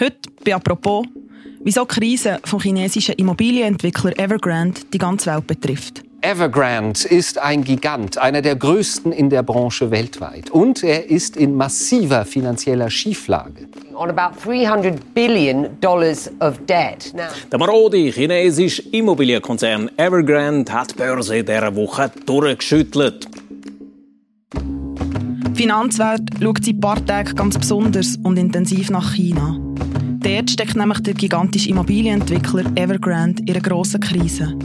Heute bei «Apropos», wieso die Krise vom chinesischen Immobilienentwickler Evergrande die ganze Welt betrifft. Evergrande ist ein Gigant, einer der größten in der Branche weltweit. Und er ist in massiver finanzieller Schieflage. On about 300 billion dollars of debt. Now, Der marode chinesische Immobilienkonzern Evergrande hat die Börse dieser Woche durchgeschüttelt. Die Finanzwelt schaut seit ein paar Tagen ganz besonders und intensiv nach China. Dort steckt nämlich der gigantische Immobilienentwickler Evergrande in einer grossen Krise.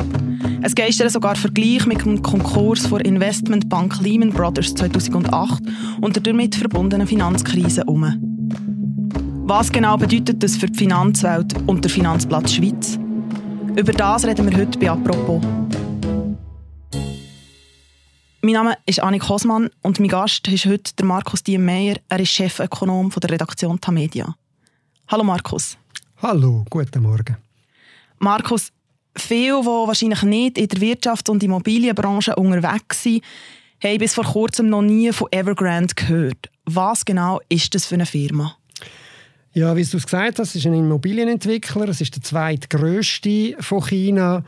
Es geistern sogar Vergleich mit dem Konkurs der Investmentbank Lehman Brothers 2008 und der damit verbundenen Finanzkrise um. Was genau bedeutet das für die Finanzwelt und der Finanzplatz Schweiz? Über das reden wir heute bei «Apropos». Mein Name ist Annik Hosmann und mein Gast ist heute der Markus Diemeyer. Er ist Chefökonom der Redaktion Tamedia. Hallo Markus. Hallo, guten Morgen. Markus, viele, die wahrscheinlich nicht in der Wirtschafts- und Immobilienbranche unterwegs sind, haben bis vor kurzem noch nie von Evergrande gehört. Was genau ist das für eine Firma? Ja, wie du es gesagt hast, ist ein Immobilienentwickler. Es ist der zweitgrößte von China.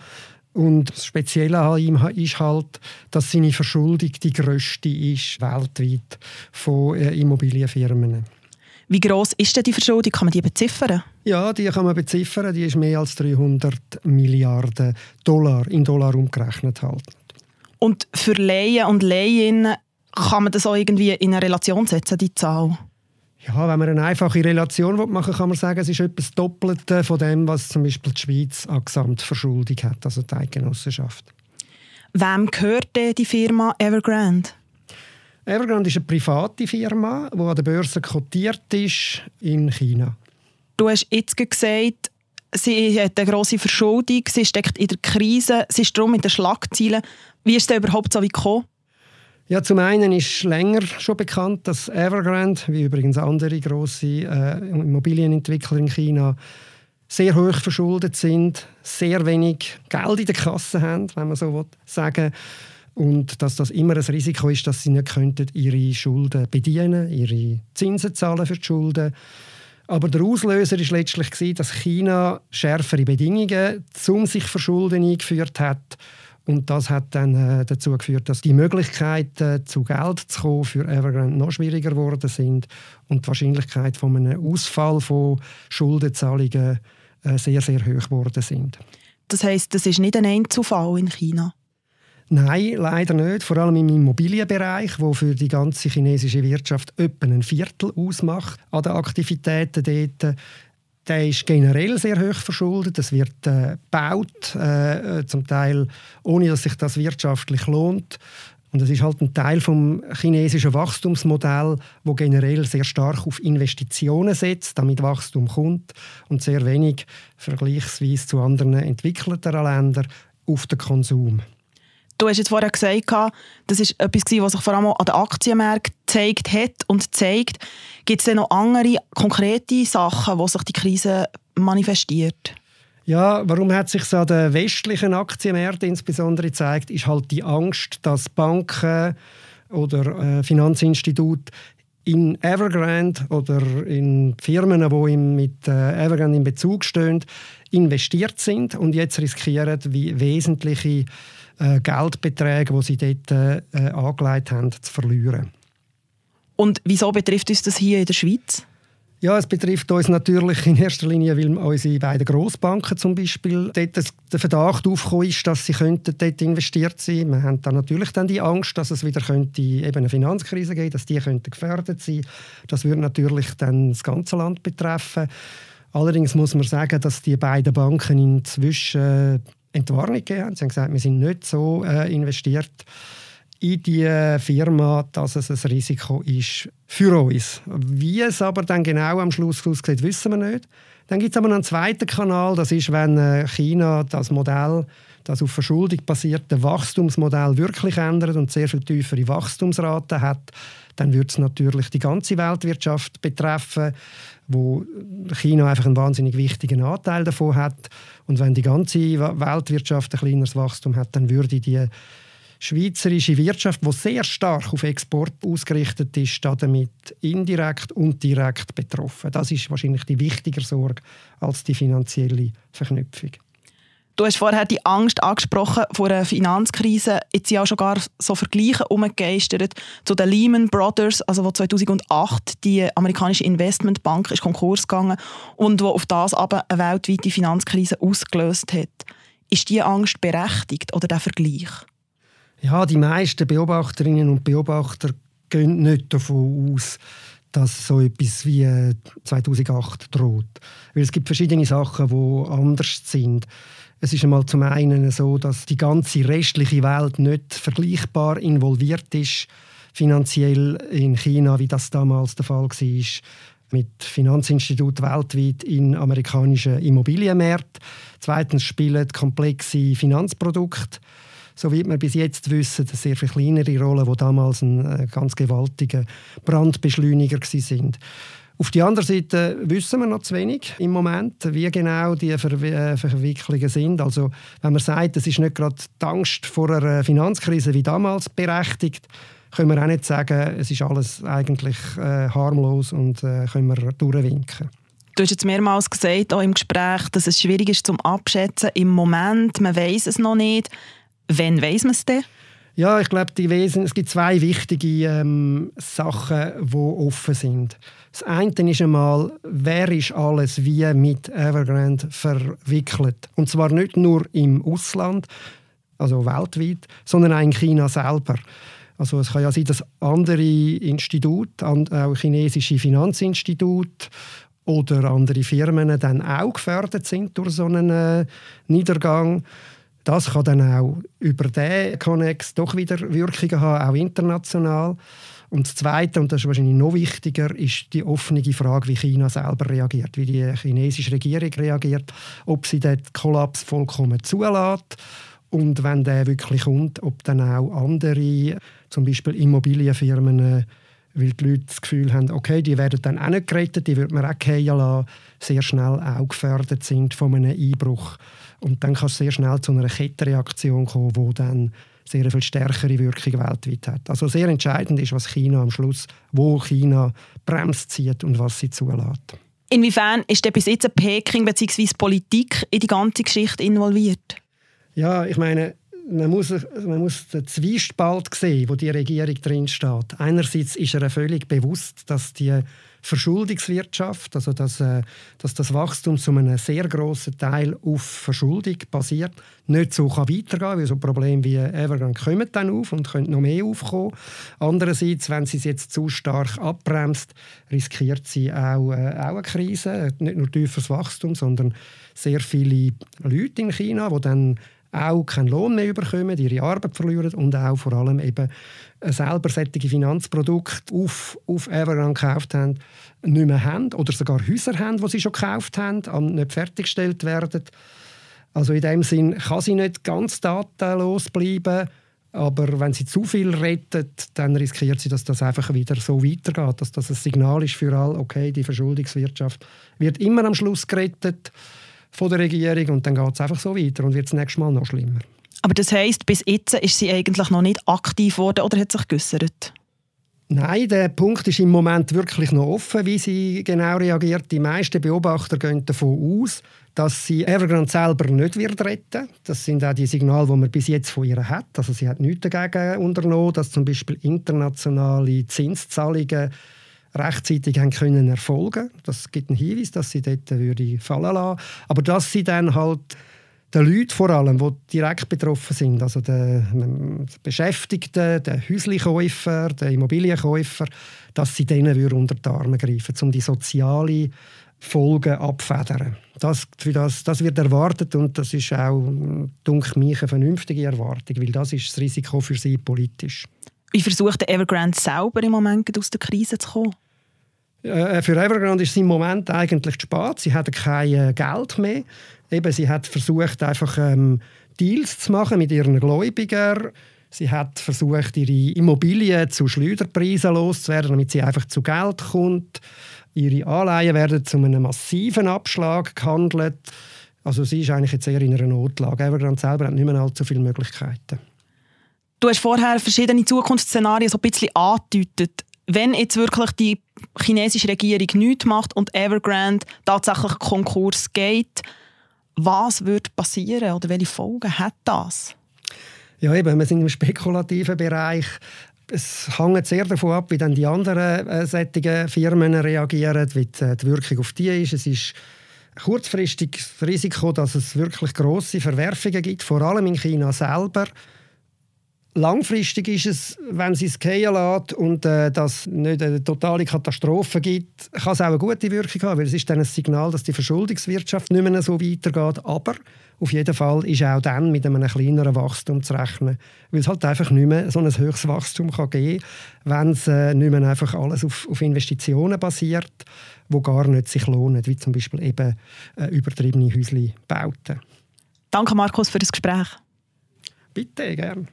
Und das Spezielle an ihm ist halt, dass seine Verschuldung die grösste ist weltweit von äh, Immobilienfirmen. Wie groß ist denn die Verschuldung? Kann man die beziffern? Ja, die kann man beziffern. Die ist mehr als 300 Milliarden Dollar in Dollar umgerechnet halt. Und für Laien und Laien kann man das auch irgendwie in eine Relation setzen, die Zahl? Ja, wenn man eine einfache Relation machen will, kann man sagen, es ist etwas Doppelte von dem, was zum Beispiel die Schweiz an Gesamtverschuldung hat, also die Eidgenossenschaft. Wem gehört denn die Firma Evergrande? Evergrande ist eine private Firma, die an der Börse kotiert ist in China. Du hast jetzt gesagt, sie hat eine grosse Verschuldung, sie steckt in der Krise, sie ist darum in den Schlagzeilen. Wie ist es überhaupt so gekommen? Ja, zum einen ist länger schon bekannt, dass Evergrande, wie übrigens andere grosse äh, Immobilienentwickler in China, sehr hoch verschuldet sind, sehr wenig Geld in der Kasse haben, wenn man so sagen und dass das immer ein Risiko ist, dass sie nicht könnten ihre Schulden bedienen, ihre Zinsen zahlen für die Schulden. Aber der Auslöser ist letztlich dass China schärfere Bedingungen zum sich verschulden eingeführt hat und das hat dann äh, dazu geführt, dass die Möglichkeiten, zu Geld zu kommen, für Evergrande noch schwieriger geworden sind und die Wahrscheinlichkeit von einem Ausfall von Schuldenzahlungen äh, sehr, sehr hoch geworden sind. Das heißt, das ist nicht ein Einzelfall in China? Nein, leider nicht. Vor allem im Immobilienbereich, wo für die ganze chinesische Wirtschaft etwa ein Viertel ausmacht an den Aktivitäten dort. Der ist generell sehr hoch verschuldet. Es wird äh, gebaut, äh, zum Teil ohne, dass sich das wirtschaftlich lohnt. Und es ist halt ein Teil vom chinesischen Wachstumsmodell, wo generell sehr stark auf Investitionen setzt, damit Wachstum kommt und sehr wenig vergleichsweise zu anderen entwickelteren Ländern auf den Konsum. Du hast jetzt vorher gesagt, das ist etwas, was sich vor allem an den Aktienmärkten gezeigt hat und zeigt. Gibt es denn noch andere konkrete Sachen, wo sich die Krise manifestiert? Ja, warum hat sich an den westlichen Aktienmärkten insbesondere gezeigt, ist halt die Angst, dass Banken oder äh, Finanzinstitute in Evergrande oder in Firmen, die mit äh, Evergrande in Bezug stehen, investiert sind und jetzt riskieren, wie wesentliche äh, Geldbeträge, die sie dort äh, angelegt haben, zu verlieren. Und wieso betrifft uns das hier in der Schweiz? Ja, es betrifft uns natürlich in erster Linie, weil unsere beiden Grossbanken zum Beispiel dort der Verdacht aufgekommen ist, dass sie könnten dort investiert sein. Wir haben dann natürlich dann die Angst, dass es wieder könnte eben eine Finanzkrise geben, dass die könnten gefährdet sein. Das würde natürlich dann das ganze Land betreffen. Allerdings muss man sagen, dass die beiden Banken inzwischen Entwarnung gegeben haben. Sie haben gesagt, wir sind nicht so äh, investiert in die Firma, dass es ein Risiko ist für uns. Wie es aber dann genau am Schluss aussieht, wissen wir nicht. Dann gibt es aber einen zweiten Kanal, das ist, wenn äh, China das Modell, das auf Verschuldung basierte Wachstumsmodell wirklich ändert und sehr viel tiefere Wachstumsraten hat, dann wird es natürlich die ganze Weltwirtschaft betreffen, wo China einfach einen wahnsinnig wichtigen Anteil davon hat. Und wenn die ganze Weltwirtschaft ein kleineres Wachstum hat, dann würde die schweizerische Wirtschaft, die sehr stark auf Export ausgerichtet ist, damit indirekt und direkt betroffen. Das ist wahrscheinlich die wichtigere Sorge als die finanzielle Verknüpfung. Du hast vorher die Angst angesprochen vor einer Finanzkrise. Jetzt sind auch schon gar so Vergleiche umgegeistert zu den Lehman Brothers, also wo 2008 die amerikanische Investmentbank ist Konkurs gegangen und wo auf das aber eine weltweite Finanzkrise ausgelöst hat. Ist diese Angst berechtigt oder der Vergleich? Ja, die meisten Beobachterinnen und Beobachter gehen nicht davon aus, dass so etwas wie 2008 droht. Weil es gibt verschiedene Sachen, die anders sind. Es ist einmal zum einen so, dass die ganze restliche Welt nicht vergleichbar involviert ist, finanziell in China, wie das damals der Fall war, mit Finanzinstituten weltweit in amerikanischen Immobilienmärkten. Zweitens spielen komplexe Finanzprodukte so wie wir bis jetzt wissen, sehr viel kleinere Rolle, die damals ein äh, ganz gewaltiger Brandbeschleuniger sind. Auf der anderen Seite wissen wir noch zu wenig im Moment, wie genau die Ver äh, Verwicklungen sind. Also wenn man sagt, es ist nicht gerade die Angst vor einer Finanzkrise wie damals berechtigt, können wir auch nicht sagen, es ist alles eigentlich äh, harmlos und äh, können wir durchwinken. Du hast jetzt mehrmals gesagt, auch im Gespräch, dass es schwierig ist zum Abschätzen. Im Moment, man weiß es noch nicht. Wann weiß man es denn? Ja, ich glaube, die Wesen, es gibt zwei wichtige ähm, Sachen, die offen sind. Das eine ist einmal, wer ist alles wie mit Evergrande verwickelt? Und zwar nicht nur im Ausland, also weltweit, sondern auch in China selber. Also es kann ja sein, dass andere Institute, auch chinesische Finanzinstitute oder andere Firmen dann auch gefördert sind durch so einen äh, Niedergang. Das kann dann auch über den Connex doch wieder Wirkungen haben, auch international. Und das Zweite, und das ist wahrscheinlich noch wichtiger, ist die offene Frage, wie China selber reagiert, wie die chinesische Regierung reagiert, ob sie den Kollaps vollkommen zulässt und wenn der wirklich kommt, ob dann auch andere, zum Beispiel Immobilienfirmen, weil die Leute das Gefühl haben, okay, die werden dann auch nicht gerettet, die wird man auch fallen lassen, sehr schnell auch gefördert sind von einem Einbruch. Und dann kann es sehr schnell zu einer Kettenreaktion kommen, die dann sehr viel stärkere Wirkung weltweit hat. Also sehr entscheidend ist, was China am Schluss, wo China bremst zieht und was sie zulässt. Inwiefern ist denn bis jetzt Peking bzw. Politik in die ganze Geschichte involviert? Ja, ich meine, man muss, man muss den Zwiespalt sehen, wo die Regierung drin steht. Einerseits ist er völlig bewusst, dass die Verschuldungswirtschaft, also dass, äh, dass das Wachstum zu einem sehr großen Teil auf Verschuldung basiert, nicht so kann weitergehen weil so Probleme wie Evergrande kommen dann auf und können noch mehr aufkommen. Andererseits, wenn sie es jetzt zu stark abbremst, riskiert sie auch, äh, auch eine Krise, nicht nur tieferes Wachstum, sondern sehr viele Leute in China, die dann auch keinen Lohn mehr bekommen, ihre Arbeit verlieren und auch vor allem eben selber solche Finanzprodukte auf, auf Evergrande gekauft haben, nicht mehr haben oder sogar Häuser haben, die sie schon gekauft haben, und nicht fertiggestellt werden. Also in dem Sinn kann sie nicht ganz datenlos bleiben, aber wenn sie zu viel rettet, dann riskiert sie, dass das einfach wieder so weitergeht, dass das ein Signal ist für alle, okay, die Verschuldungswirtschaft wird immer am Schluss gerettet von der Regierung und dann geht es einfach so weiter und wird das nächste Mal noch schlimmer. Aber das heisst, bis jetzt ist sie eigentlich noch nicht aktiv geworden oder hat sich geäussert? Nein, der Punkt ist im Moment wirklich noch offen, wie sie genau reagiert. Die meisten Beobachter gehen davon aus, dass sie Evergrande selber nicht wird retten Das sind auch die Signale, die man bis jetzt von ihr hat. Also sie hat nichts dagegen unternommen, dass zum Beispiel internationale Zinszahlungen rechtzeitig haben können erfolgen. Das gibt einen Hinweis, dass sie dort würde fallen lassen. Aber dass sie dann halt den Leuten vor allem, die direkt betroffen sind, also den Beschäftigten, den Häuslichkäufer, den Immobilienkäufer, dass sie denen unter die Arme greifen, um die sozialen Folgen abfedern. Das, das, das wird erwartet und das ist auch, denke mich, eine vernünftige Erwartung, weil das ist das Risiko für sie politisch. Wie versucht Evergrande selber im Moment aus der Krise zu kommen? Äh, für Evergrande ist es im Moment eigentlich zu spät. Sie haben kein äh, Geld mehr. Eben, sie hat versucht, einfach ähm, Deals zu machen mit ihren Gläubigern. Sie hat versucht, ihre Immobilien zu Schleuderpreisen loszuwerden, damit sie einfach zu Geld kommt. Ihre Anleihen werden zu einem massiven Abschlag gehandelt. Also sie ist eigentlich jetzt eher in einer Notlage. Evergrande selber hat nicht mehr allzu viele Möglichkeiten. Du hast vorher verschiedene Zukunftsszenarien so ein bisschen angedeutet. Wenn jetzt wirklich die chinesische Regierung nichts macht und Evergrande tatsächlich Konkurs geht, was wird passieren oder welche Folgen hat das? Ja, eben, wir sind im spekulativen Bereich. Es hängt sehr davon ab, wie dann die anderen äh, Firmen reagieren, wie die, äh, die Wirkung auf die ist. Es ist kurzfristig das Risiko, dass es wirklich große Verwerfungen gibt, vor allem in China selber. Langfristig ist es, wenn sie es gehen lässt und äh, das nicht eine totale Katastrophe gibt, kann es auch eine gute Wirkung haben, weil es ist dann ein Signal, dass die Verschuldungswirtschaft nicht mehr so weitergeht. Aber auf jeden Fall ist auch dann mit einem kleineren Wachstum zu rechnen, weil es halt einfach nicht mehr so ein höchstes Wachstum kann geben kann, wenn es äh, nicht mehr einfach alles auf, auf Investitionen basiert, wo gar nicht sich lohnen, wie zum Beispiel eben äh, übertriebene Häusli bauten. Danke Markus für das Gespräch. Bitte, gerne.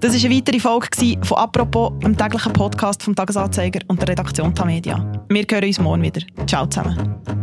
Das war eine weitere Folge von «Apropos», einem täglichen Podcast vom «Tagesanzeiger» und der Redaktion Tamedia. Wir hören uns morgen wieder. Ciao zusammen.